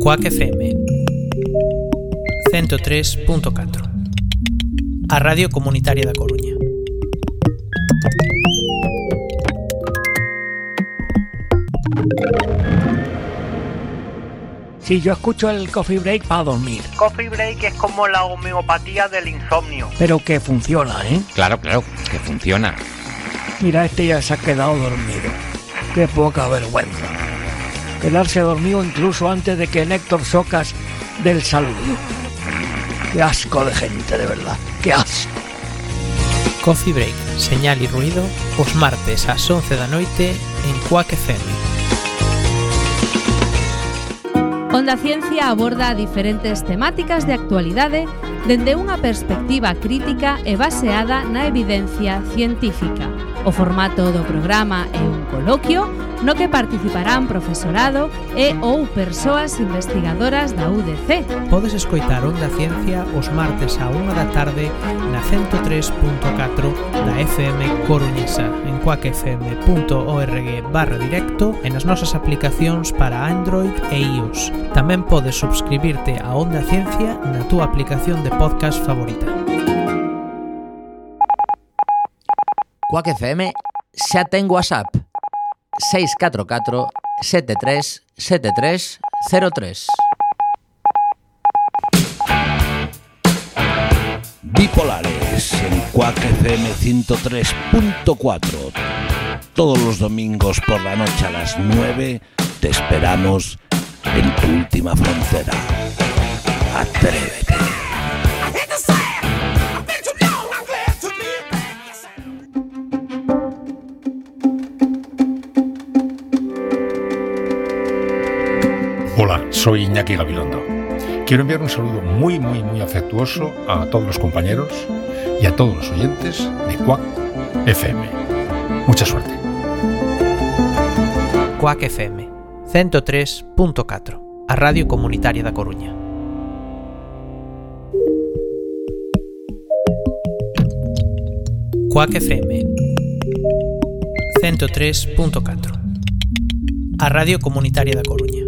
Cuac FM 103.4 A Radio Comunitaria da Coruña Si yo escucho el coffee break para dormir, Coffee break es como la homeopatía del insomnio. pero que funciona, ¿eh? Claro, claro, que funciona. Mira, este ya se ha quedado dormido. Qué poca vergüenza. quedarse dormido incluso antes de que Néctor Socas del saludo. Qué asco de gente, de verdad. Qué asco. Coffee Break, señal e ruido, os martes ás 11 da noite en Cuake FM. Onda Ciencia aborda diferentes temáticas de actualidade dende unha perspectiva crítica e baseada na evidencia científica. O formato do programa é un coloquio no que participarán profesorado e ou persoas investigadoras da UDC. Podes escoitar Onda Ciencia os martes a unha da tarde na 103.4 da FM Coruñesa en coacfm.org barra directo e nas nosas aplicacións para Android e iOS. Tamén podes subscribirte a Onda Ciencia na túa aplicación de podcast favorita. Quack FM xa ten WhatsApp 644 73 73 03 Bipolares en Quack FM 103.4. Todos los domingos por la noche a las 9 te esperamos en tu última frontera. Atrévete. Soy Iñaki Gabilondo. Quiero enviar un saludo muy, muy, muy afectuoso a todos los compañeros y a todos los oyentes de Quack FM. Mucha suerte. Cuac FM 103.4 A Radio Comunitaria da Coruña Cuac FM 103.4 A Radio Comunitaria da Coruña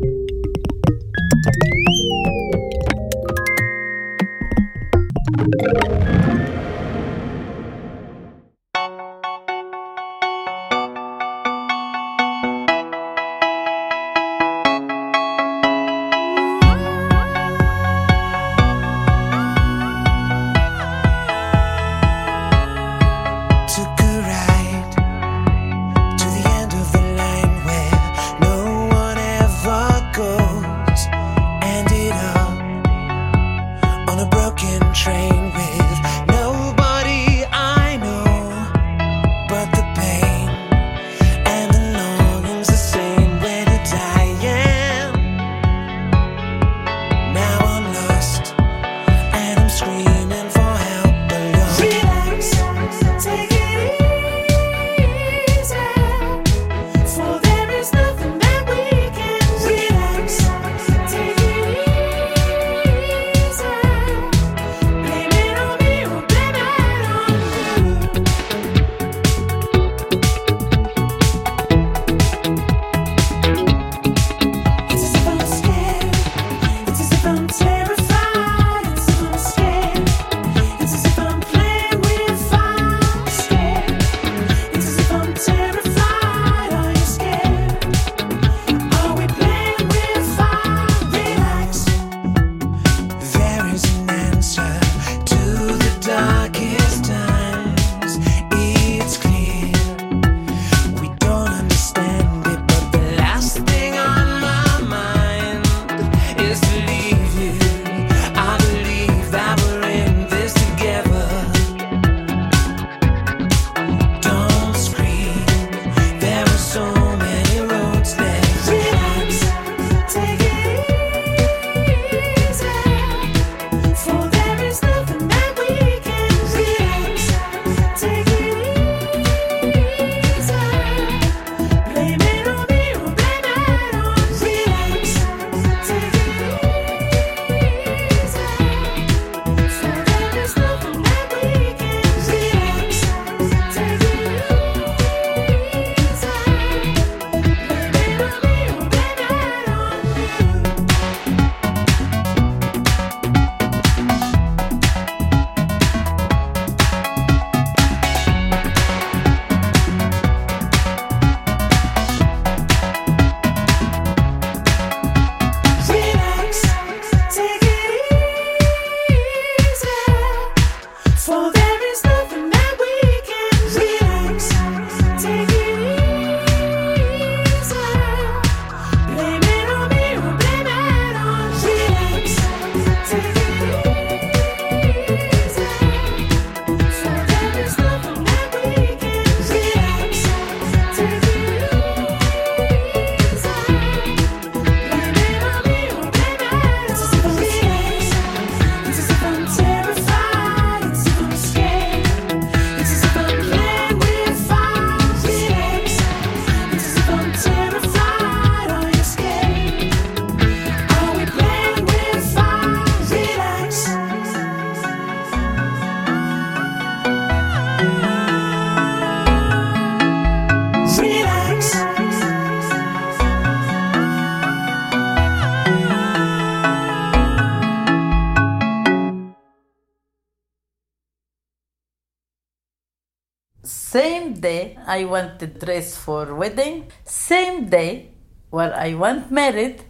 I want the dress for wedding. Same day where I want married.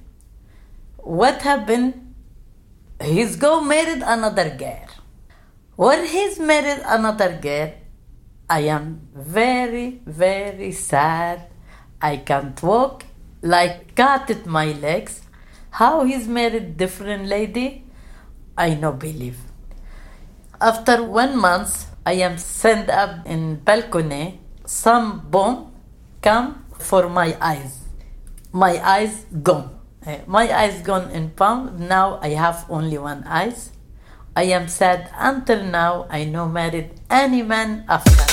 What happened? He's go married another girl. When he's married another girl, I am very, very sad. I can't walk, like cut at my legs. How he's married different lady, I no believe. After one month, I am sent up in balcony. Some bomb come for my eyes. My eyes gone. Eh, My eyes gone in palm. Now I have only one eyes. I am sad until now. I no married any man after.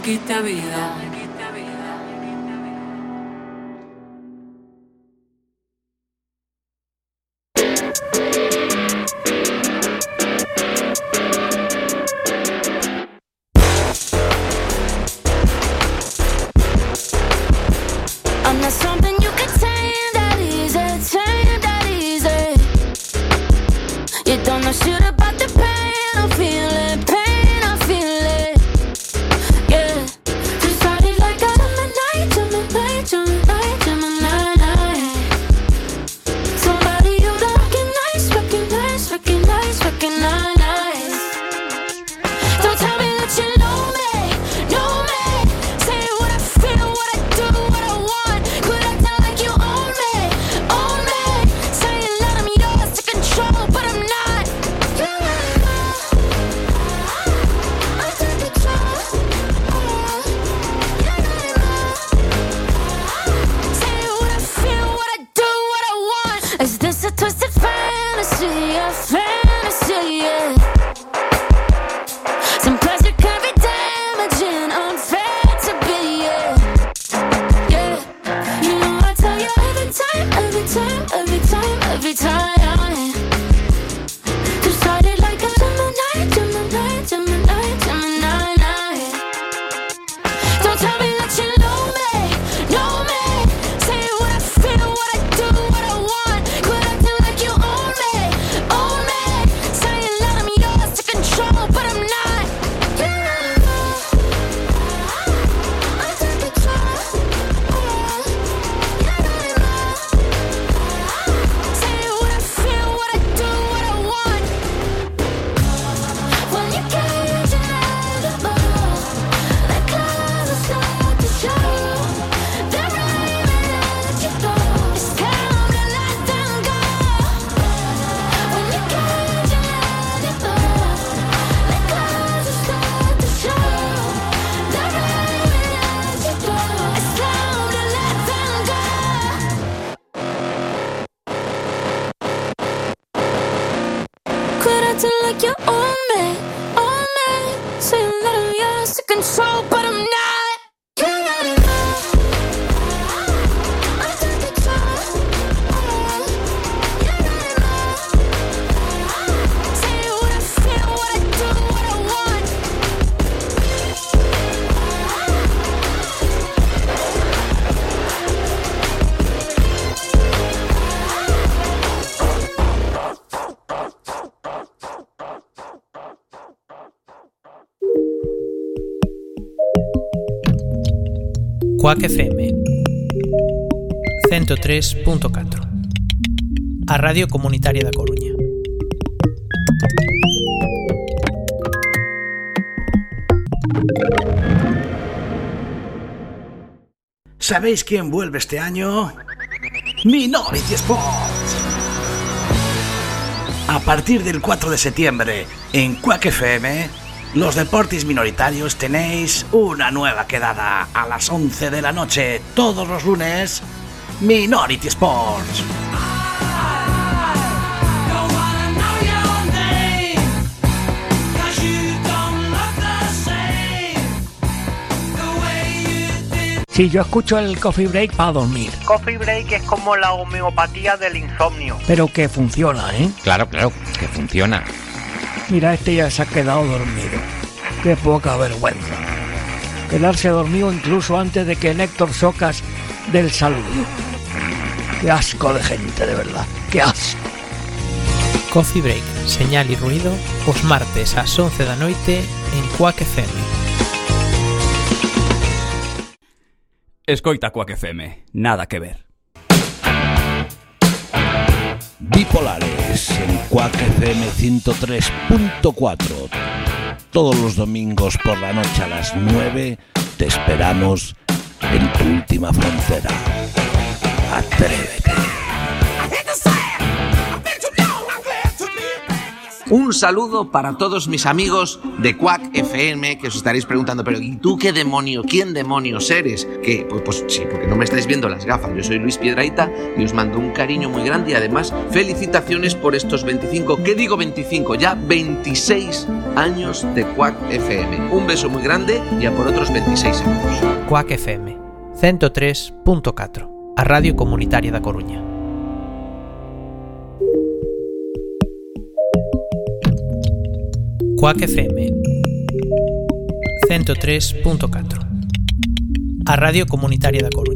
quita vida. Cuac FM 103.4 A Radio Comunitaria da Coruña ¿Sabéis quién vuelve este año? Minority Sports. A partir del 4 de septiembre en Quack FM, los deportes minoritarios tenéis una nueva quedada a las 11 de la noche todos los lunes, Minority Sports. Si yo escucho el coffee break para dormir, Coffee break es como la homeopatía del insomnio. pero que funciona, ¿eh? Claro, claro, que funciona. Mira, este ya se ha quedado dormido. Qué poca vergüenza. Quedarse dormido incluso antes de que Héctor Socas del saludo. Qué asco de gente, de verdad. Qué asco. Coffee Break, señal y ruido, os martes ás 11 da noite en Quack FM. Escoita Quack FM, nada que ver. Bipolares en Quack FM 103.4. Todos los domingos por la noche a las 9 te esperamos en tu última frontera. Atrévete. Un saludo para todos mis amigos de Quack FM que os estaréis preguntando, pero ¿y tú qué demonio? ¿Quién demonios eres? Que pues, pues sí, porque no me estáis viendo las gafas. Yo soy Luis Piedraita y os mando un cariño muy grande y además felicitaciones por estos 25, ¿qué digo 25? Ya 26 años de Quack FM. Un beso muy grande y a por otros 26 años. Quack FM 103.4 A Radio Comunitaria da Coruña Quack FM 103.4 A Radio Comunitaria da Coruña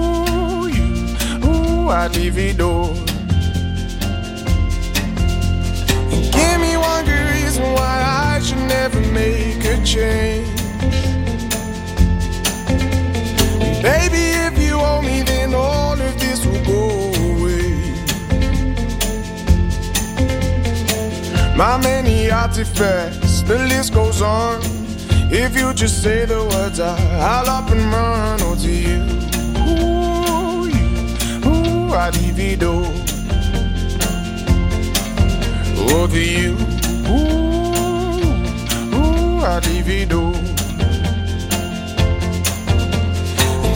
it all. And give me one good reason why I should never make a change. Baby, if you owe me, then all of this will go away. My many artifacts, the list goes on. If you just say the words, I, I'll To you, ooh, ooh, I'd divido.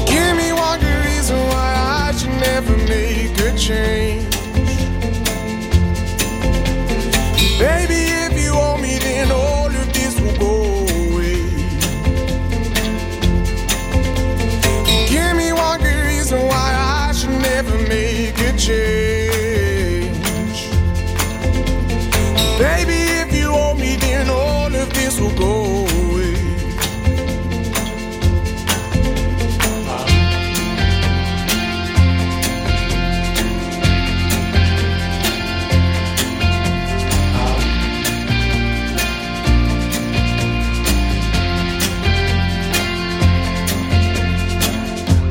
Give me one good reason why I should never make a change. Baby, if you owe me, then all of this will go away. Give me one good reason why I should never make a change.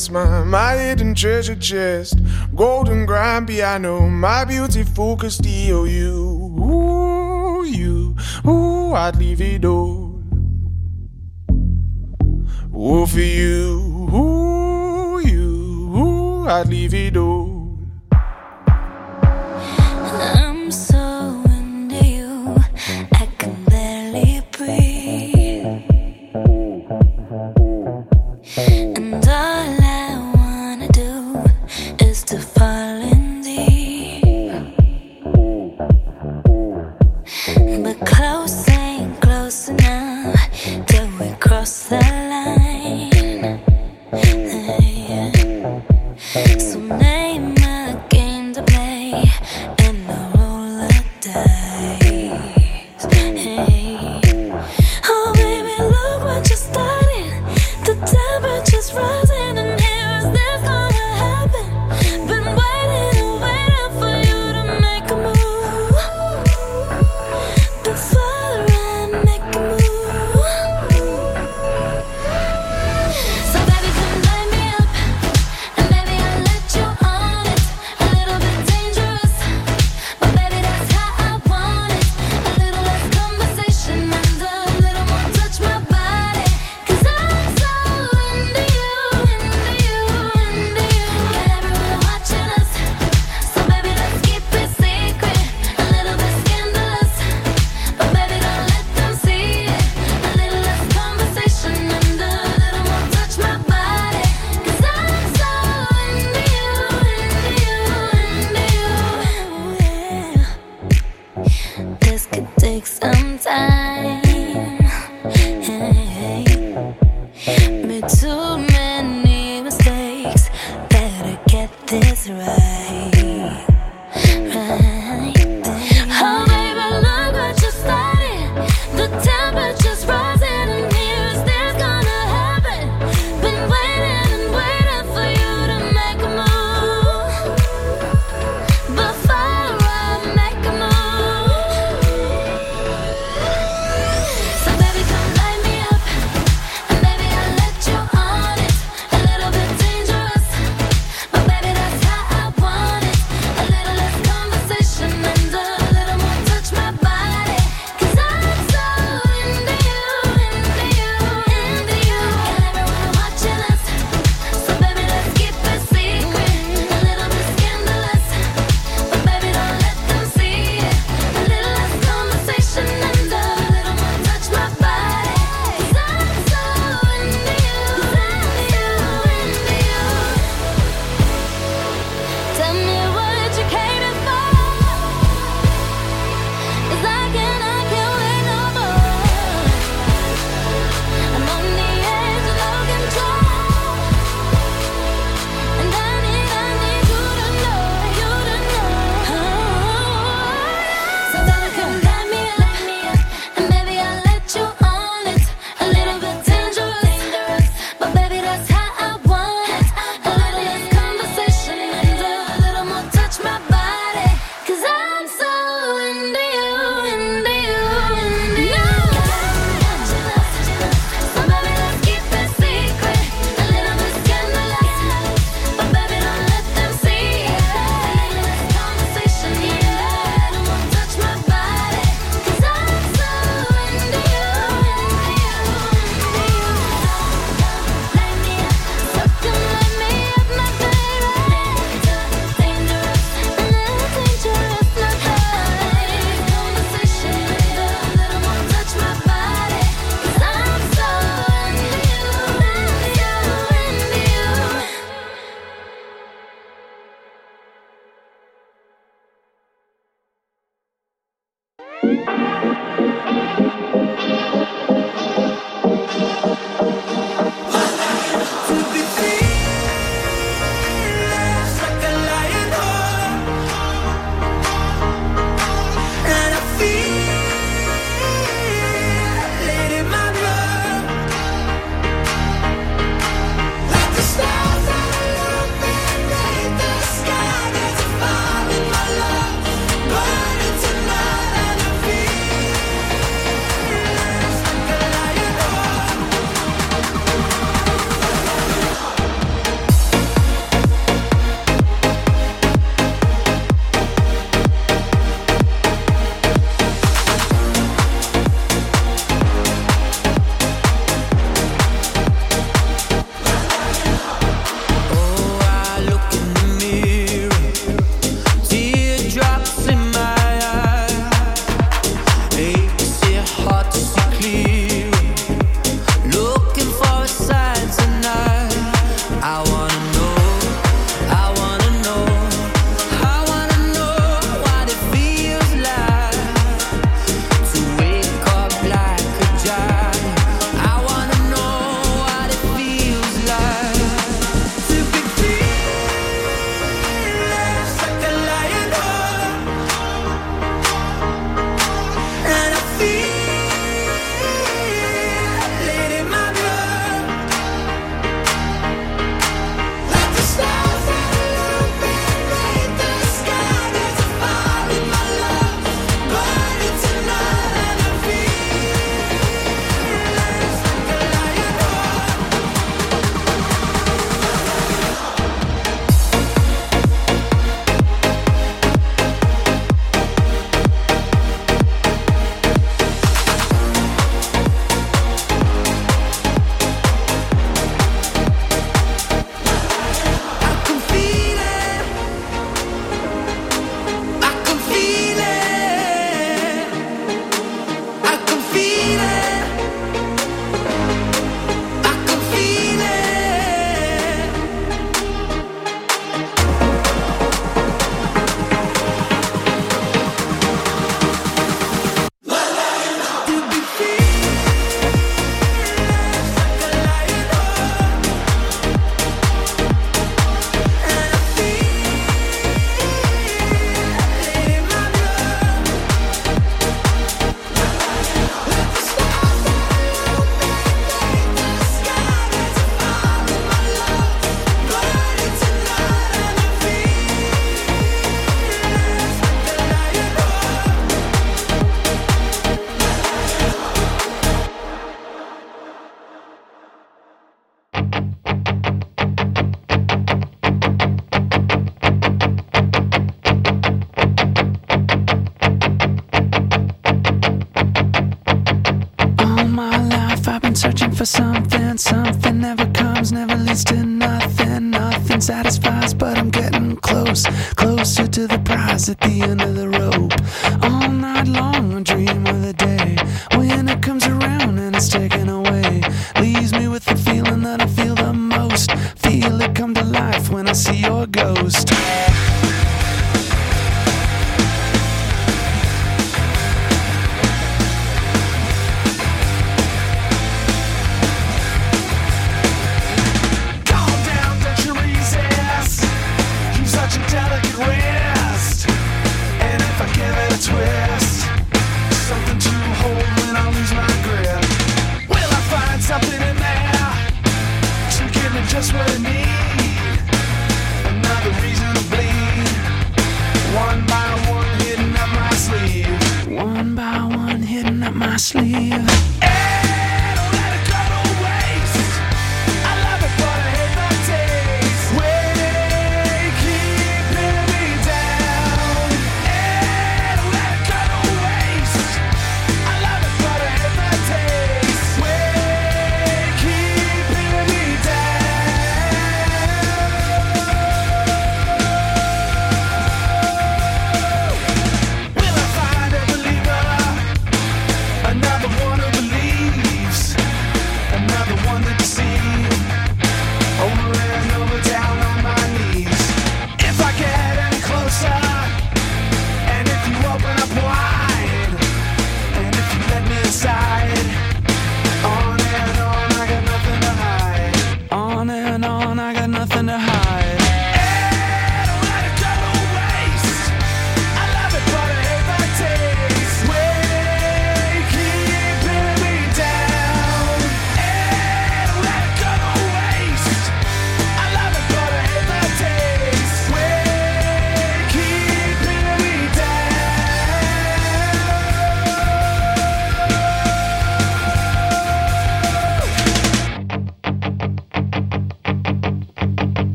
that's my, my hidden treasure chest. Golden grand piano, my beautiful Castillo. You, ooh, you, ooh, I'd leave it all. Ooh, for you, ooh, you, ooh, I'd leave it all.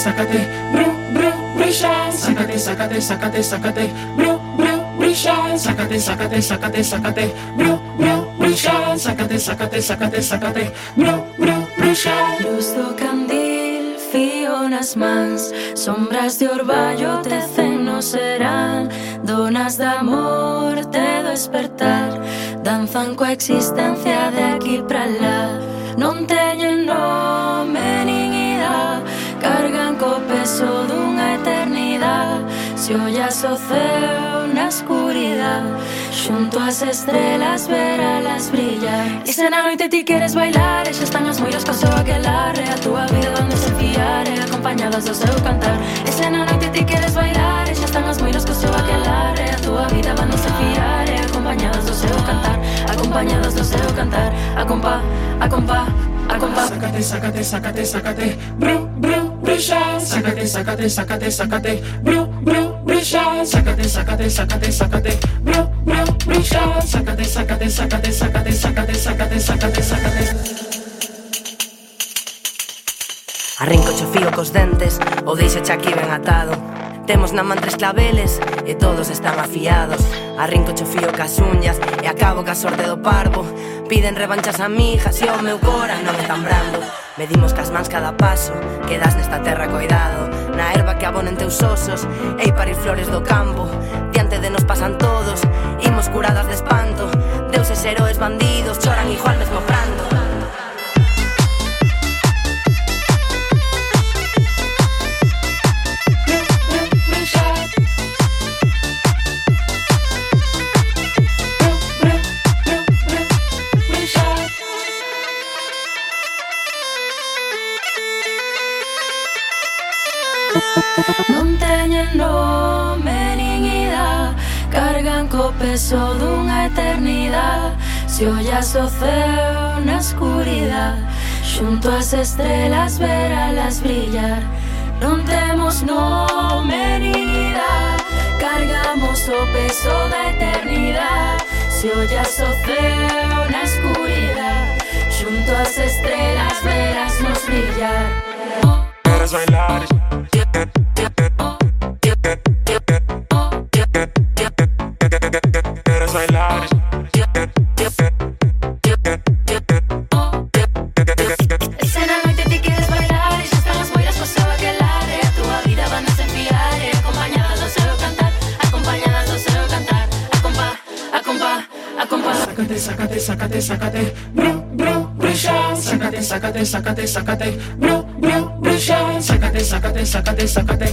sacate, bru, bru, brilla. sacate, sacate, sacate, sacate, bru, bru, brilla. sacate, sacate, sacate, sacate, bru, bru, brilla. sacate, sacate, sacate, sacate, bru, bru, brilla. Luz do candil, fionas mans, sombras de orballo tecen no serán, donas de amor te do despertar, danzan coa existencia de aquí para lá. Non teñen nós Se ollas o ceo na escuridade Xunto as estrelas veralas brillar. E se na noite ti queres bailar. E xa están as moiras co seu aquelarre A túa vida onde se fiar E acompañadas do seu cantar. E se na noite ti queres bailar. E xa están as moiras co seu aquelarre A túa vida van fiar E acompañadas do seu cantar. Acompañadas do seu cantar. Acompa, acompa, acompa a compás. Sácate, sácate, sácate, sácate, bru, bru, bruxa. Sácate, sácate, sácate, sácate, bru, bru, bruxa. Sácate, sácate, sácate, sácate, bru, bru, bruxa. Sácate, sácate, sácate, sácate, sácate, sácate, sácate, sácate. Arrinco cho fío cos dentes ou deixo xa aquí ben atado. Temos na man tres claveles e todos están afiados. Arrinco cho fío cas uñas e acabo ca sorte do parvo. Piden revanchas a mi hija, si o meu cora non é tan brando. Medimos cas mans cada paso, quedas nesta terra coidado. Na erva que abonen teus osos, ei parir flores do campo. Diante de nos pasan todos, imos curadas de espanto. Deuses heroes bandidos, choran igual mesmo pranto Se ollas o ceo na escuridade Xunto as estrelas veralas brillar. Non temos nome nin idade Cargamos o peso da eternidade Se ollas o ceo na escuridade Xunto as estrelas verás nos brillar. Quieres bailar Sácate, sácate, sácate, sácate Bru, bru, bruxa Sácate, sácate, sácate, sácate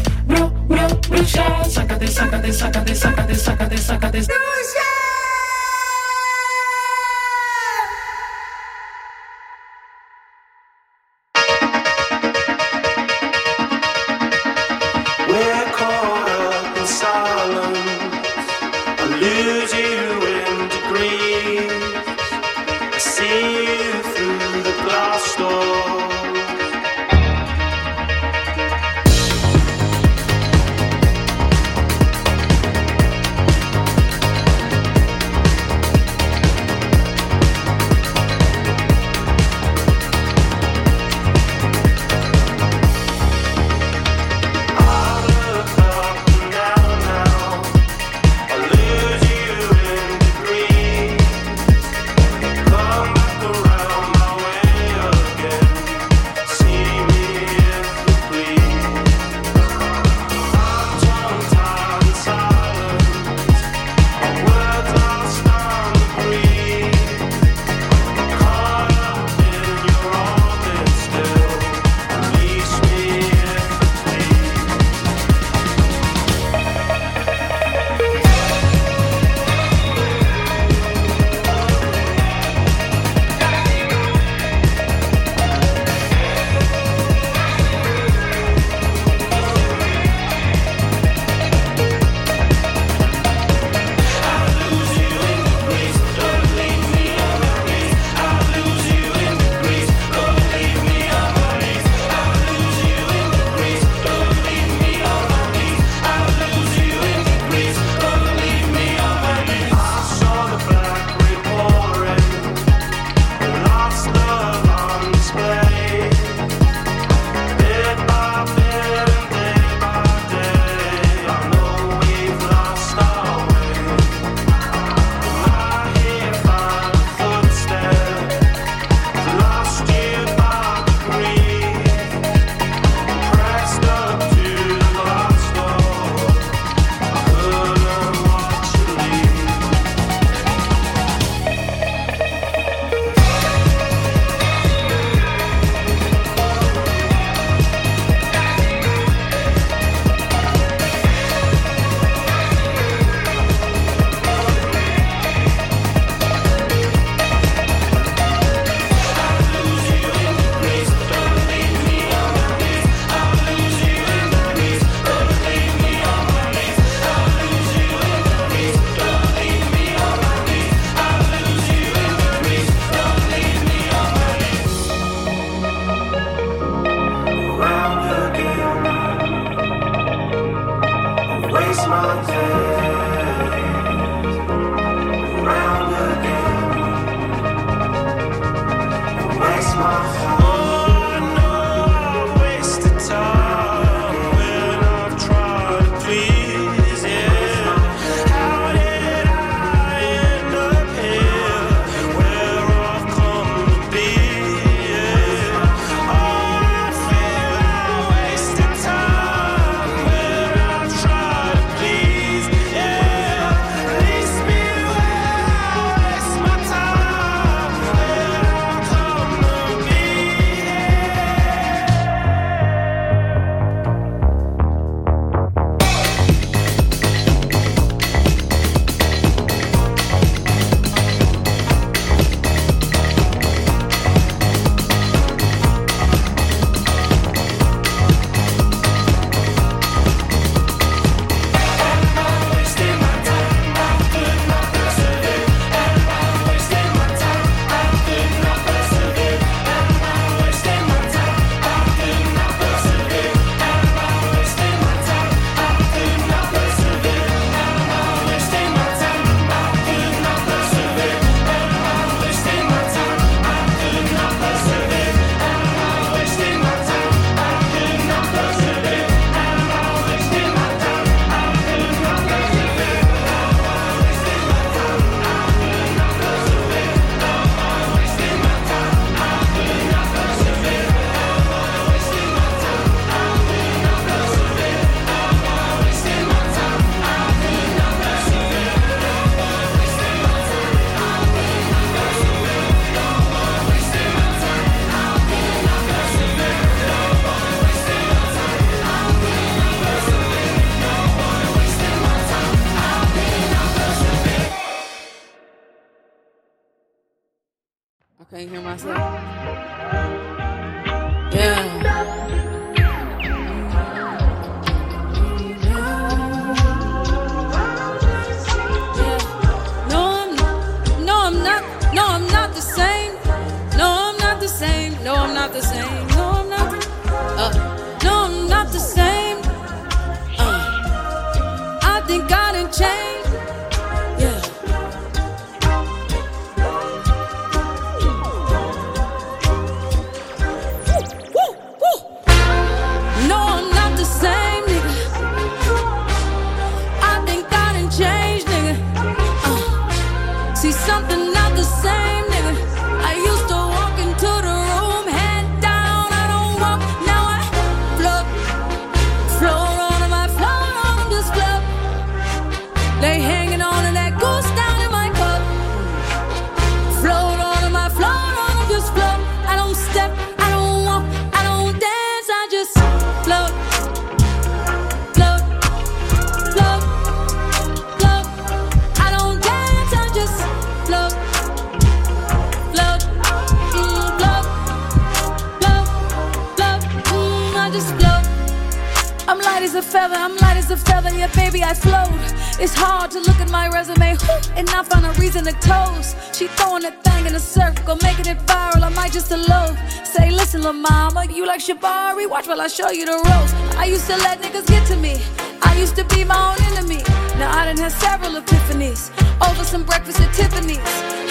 Shabari, watch while I show you the ropes. I used to let niggas get to me. I used to be my own enemy. Now I done had several epiphanies over some breakfast at Tiffany's.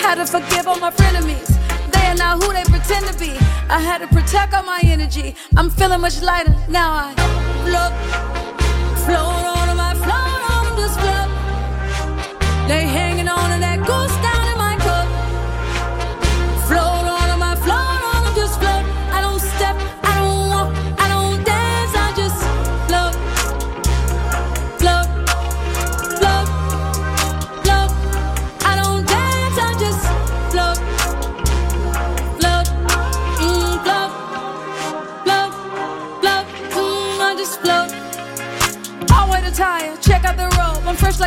Had to forgive all my frenemies. They are not who they pretend to be. I had to protect all my energy. I'm feeling much lighter now. I float, float on my float on this float. They hanging on to that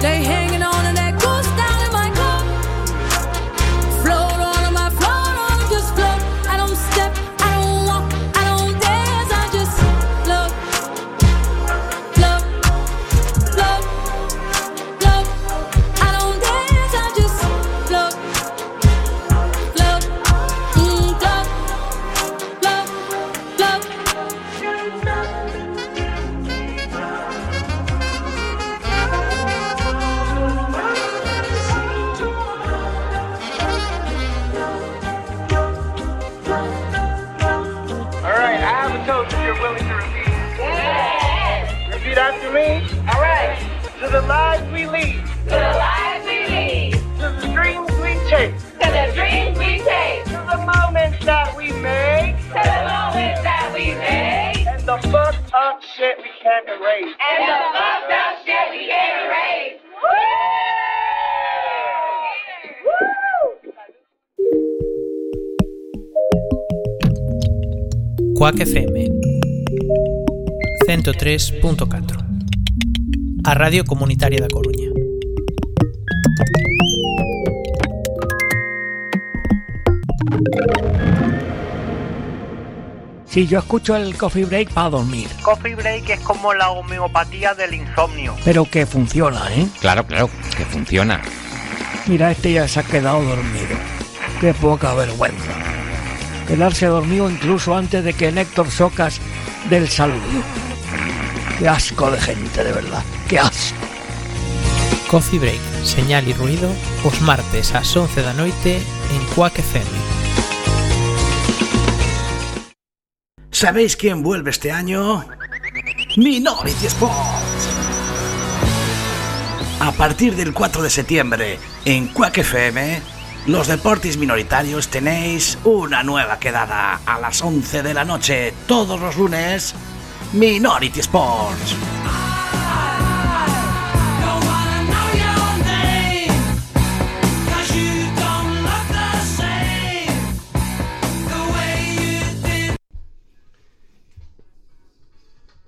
They hang To the lives we lead. To the lives we lead. To the dreams we chase. To the dreams we chase. To the moments that we make. To the moments that we make. And the fucked up shit we can't erase. And the fucked up shit we can't erase. Quack FM 103.4 A Radio Comunitaria da Coruña Si yo escucho el coffee break para dormir, Coffee break es como la homeopatía del insomnio. pero que funciona, ¿eh? Claro, claro, que funciona. Mira, este ya se ha quedado dormido. Qué poca vergüenza. Quedarse dormido incluso antes de que Héctor Socas del saludo. Qué asco de gente, de verdad. Qué asco. Coffee Break, señal y ruido os martes ás 11 da noite en Quack FM ¿Sabéis quién vuelve este año? Minority Sports. A partir del 4 de septiembre, en Quack FM, los deportes minoritarios tenéis una nueva quedada a las 11 de la noche todos los lunes. Minority Sports.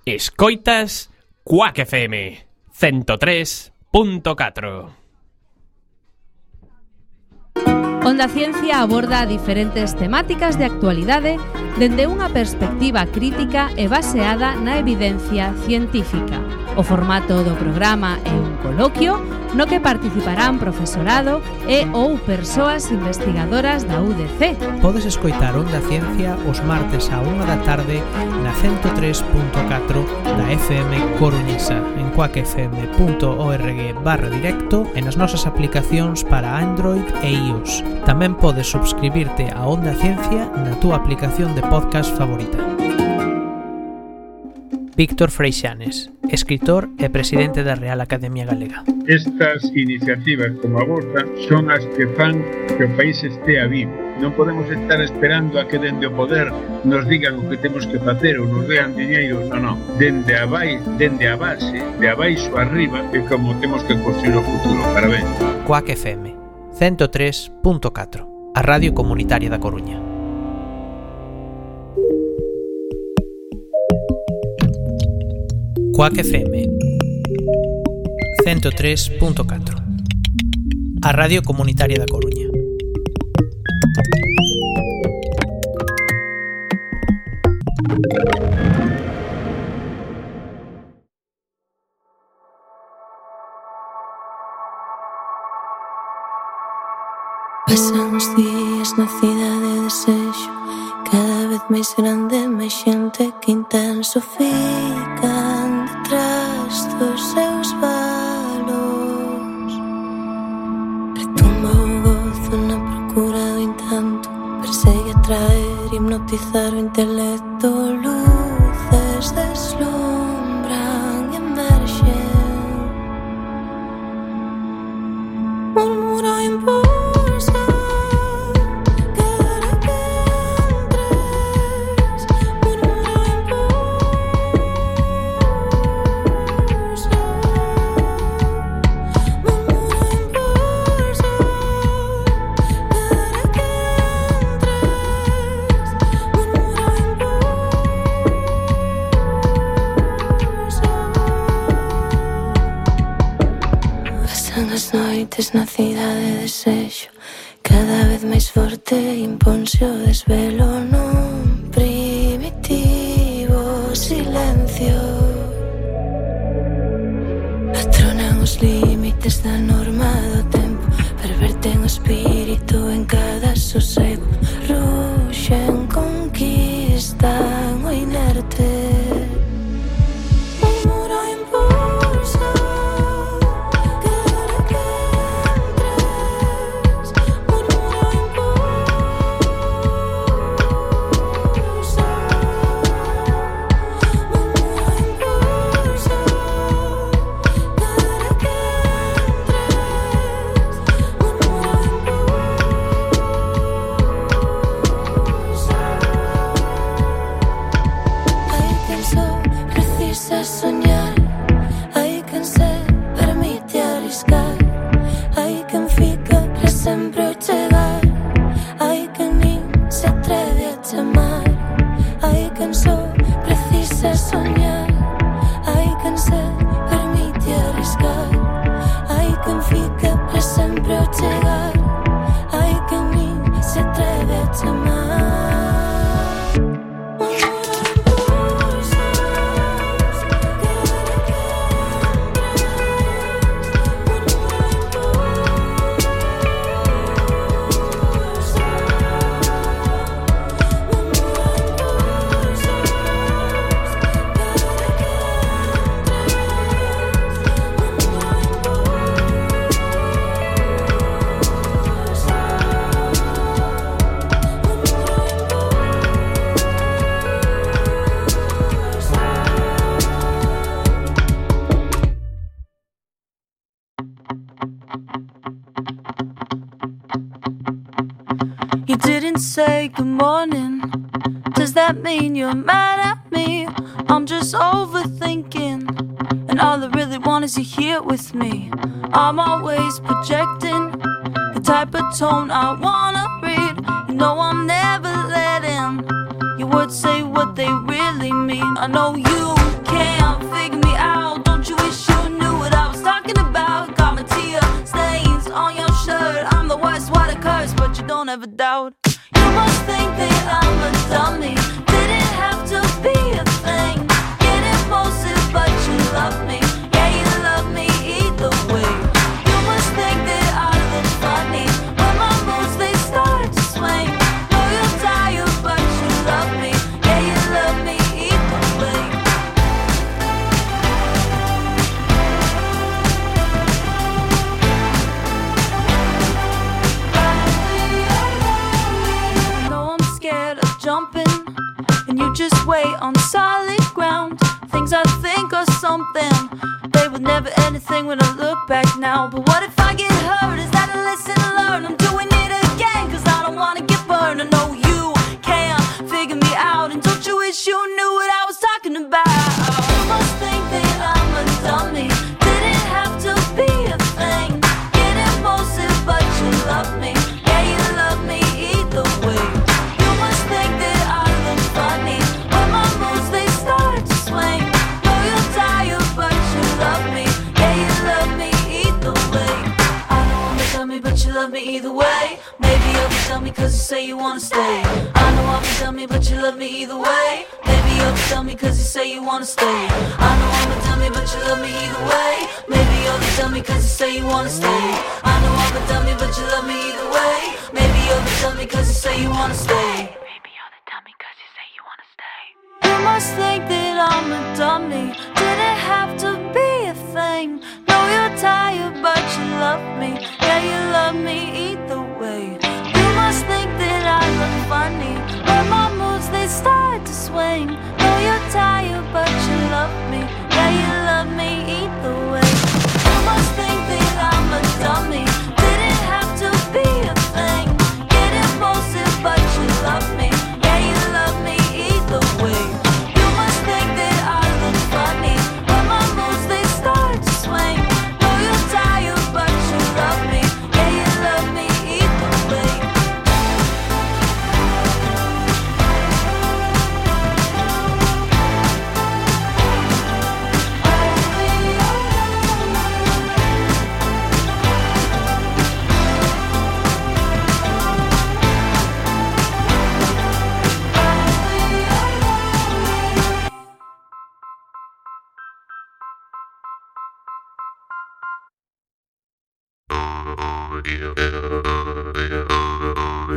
Escoitas Cuac FM 103.4 Onda Ciencia aborda diferentes temáticas de actualidade dende unha perspectiva crítica e baseada na evidencia científica. O formato do programa é un coloquio no que participarán profesorado e ou persoas investigadoras da UDC. Podes escoitar Onda Ciencia os martes a 1 da tarde na 103.4 da FM Coruñesa en cuacfm.org barra directo e nas nosas aplicacións para Android e iOS. Tamén podes subscribirte a Onda Ciencia na túa aplicación de podcast favorita. Víctor Freixanes, escritor e presidente da Real Academia Galega. Estas iniciativas como a vosa son as que fan que o país estea vivo. Non podemos estar esperando a que dende o poder nos digan o que temos que facer ou nos dean diñeiro, non, non. Dende a, vai, dende a base, de abaixo arriba, é como temos que construir o futuro. Parabéns. Coac FM, 103.4, a radio comunitaria da Coruña. Cuac FM 103.4 A Radio Comunitaria da Coruña. Pasan os días na cidade de desexo Cada vez máis grande, máis xente que intenso fica. Hipnotizar o intelecto noites na cidade de desexo Cada vez máis forte imponse o desvelo non primitivo silencio. Atronan os límites da norma do tempo Perverten o espírito en cada sosego Ruxen, conquistan o inerte. Good morning. Does that mean you're mad at me? I'm just overthinking. And all I really want is you here with me. I'm always projecting the type of tone I wanna read. You know I'm never letting your words say what they really mean. I know you can't figure me out. Don't you wish you knew what I was talking about? Got my tear stains on your shirt. I'm the worst, what a curse, but you don't ever doubt. Must think that I'm a dummy. On solid ground. Things I think are something, they were never anything when I look back now. But what if I get hurt? Is that a lesson learned? I'm doing it again, cause I don't wanna get burned. I know you can't figure me out, and don't you wish you knew what I was talking about? You must think that love me either way. Maybe you'll be dummy cause you say you wanna stay. I know I'm a dummy, but you love me either way. Maybe you'll be dummy cause you say you wanna stay.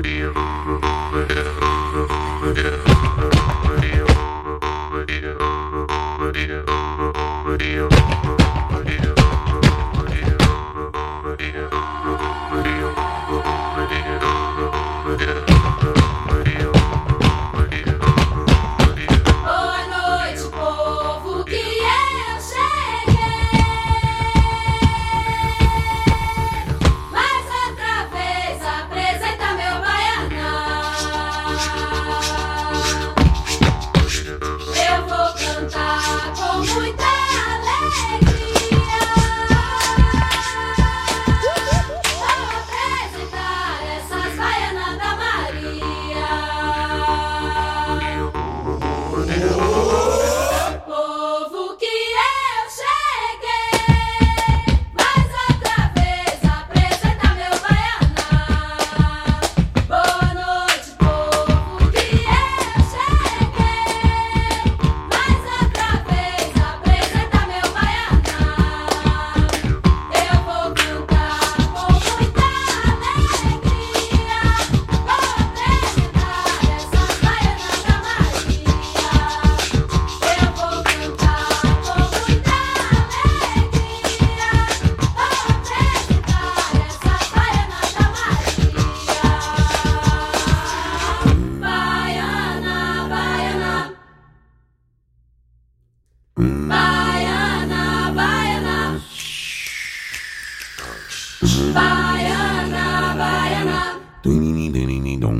Música